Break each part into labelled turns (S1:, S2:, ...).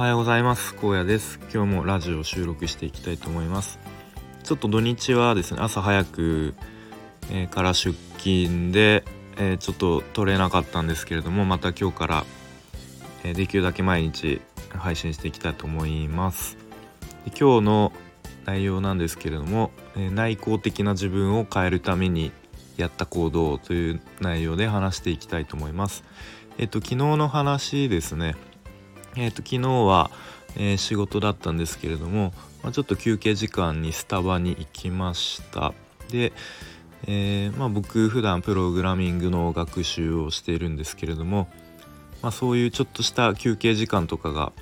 S1: はようございます。荒野です。今日もラジオを収録していきたいと思います。ちょっと土日はですね朝早く、え、から出勤で、え、ちょっと撮れなかったんですけれどもまた今日から、え、できるだけ毎日配信していきたいと思います。で今日の内容なんですけれども、え内向的な自分を変えるためにやった行動という内容で話していきたいと思います。えっと昨日の話ですね。えーと、昨日は、えー、仕事だったんですけれども、まあ、ちょっと休憩時間にスタバに行きました。で、えー、まあ、僕普段プログラミングの学習をしているんですけれども、まあ、そういうちょっとした休憩時間とかが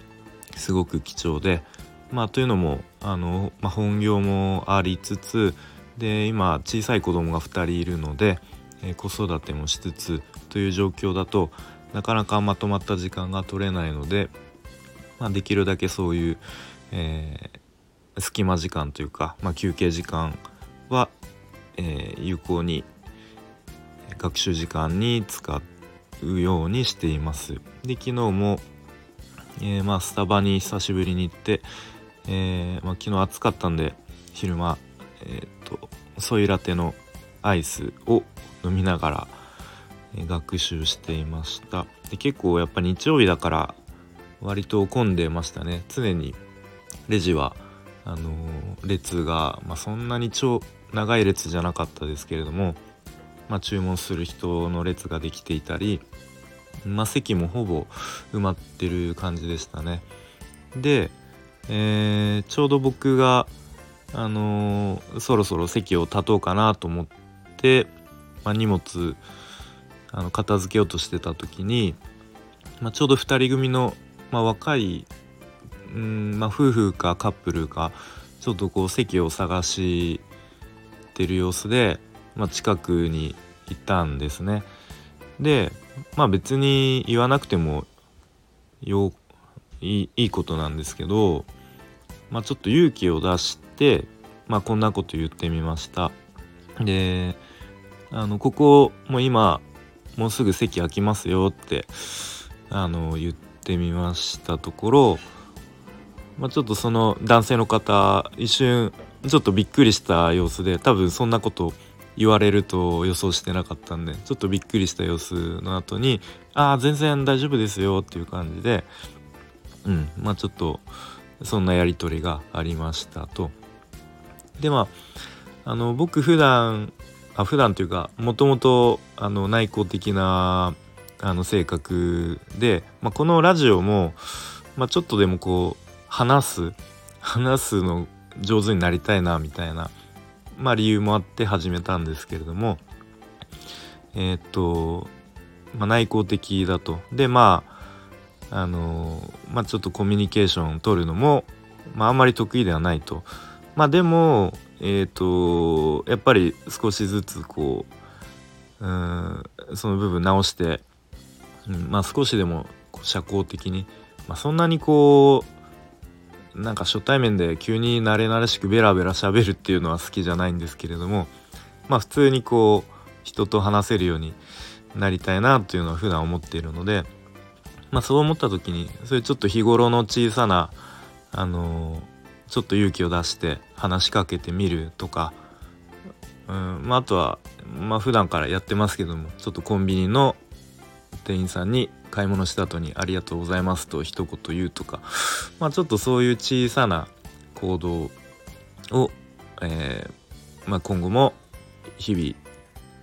S1: すごく貴重で、まあ、というのもあの、ま本業もありつつで今小さい子供が2人いるので、えー、子育てもしつつという状況だとなかなかまとまった時間が取れないので、まあ、できるだけそういう、えー、隙間時間というか、まあ、休憩時間は、えー、有効に学習時間に使うようにしています。で昨日も、えー、まあ、スタバに久しぶりに行って、えまあ、昨日暑かったんで昼間、えーとソイラテのアイスを飲みながら学習していましたで結構やっぱ日曜日だから割と混んでましたね。常にレジはあの、列が、まあ、そんなに超長い列じゃなかったですけれども、まあ、注文する人の列ができていたり、まあ、席もほぼ埋まってる感じでしたね。で、えー、ちょうど僕があのー、そろそろ席を立とうかなと思って、まあ、荷物あの片付けようとしてた時に、まあ、ちょうど2人組の、まあ、若いうん、まあ、夫婦かカップルかちょっとこう席を探してる様子で、まあ、近くにいたんですね。でまあ別に言わなくてもよいいことなんですけど、まあ、ちょっと勇気を出して、まあ、こんなこと言ってみました。であのここもう今もうすぐ席空きますよってあの言っててみましたところ、まあ、ちょっとその男性の方一瞬ちょっとびっくりした様子で多分そんなこと言われると予想してなかったんでちょっとびっくりした様子の後に「ああ全然大丈夫ですよ」っていう感じでうんまあちょっとそんなやり取りがありましたと。でまああの僕普段あ普段というかもともと内向的なあの性格で、まあ、このラジオも、まあ、ちょっとでもこう話す 話すの上手になりたいなみたいな、まあ、理由もあって始めたんですけれどもえー、っと、まあ、内向的だと。でまああのまあちょっとコミュニケーションを取るのも、まあ、あんまり得意ではないと。まあでもえっ、とやっぱり少しずつこううんその部分直して、うん、まあ少しでも社交的に、まあ、そんなにこうなんか初対面で急に慣れ慣れしくベラベラ喋るっていうのは好きじゃないんですけれどもまあ普通にこう人と話せるようになりたいなというのは普段思っているのでまあそう思った時にそういうちょっと日頃の小さなあのーちょっと勇気を出して話しかけてみるとか、うんまあ、あとは、まあ普段からやってますけどもちょっとコンビニの店員さんに買い物した後に「ありがとうございます」と一言言うとか、まあ、ちょっとそういう小さな行動を、えー、まあ、今後も日々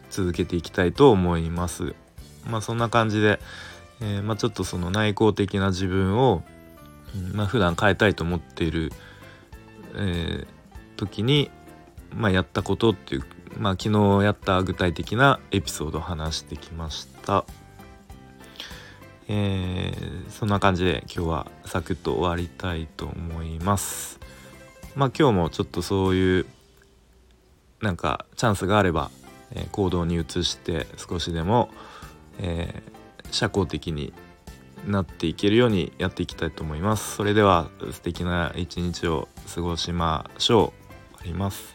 S1: 続けていきたいと思います。まあ、そんな感じで、えー、まあ、ちょっとその内向的な自分を、まあ、普段変えたいと思っているえー、時に、まあ、やったことっていう、まあ、昨日やった具体的なエピソードを話してきました。えー、そんな感じで今日はサクッと終わりたいと思います。まあ今日もちょっとそういうなんかチャンスがあれば、えー、行動に移して少しでも、えー、社交的になっていけるようにやっていきたいと思います。それでは素敵な一日を過ごしましょう。あります。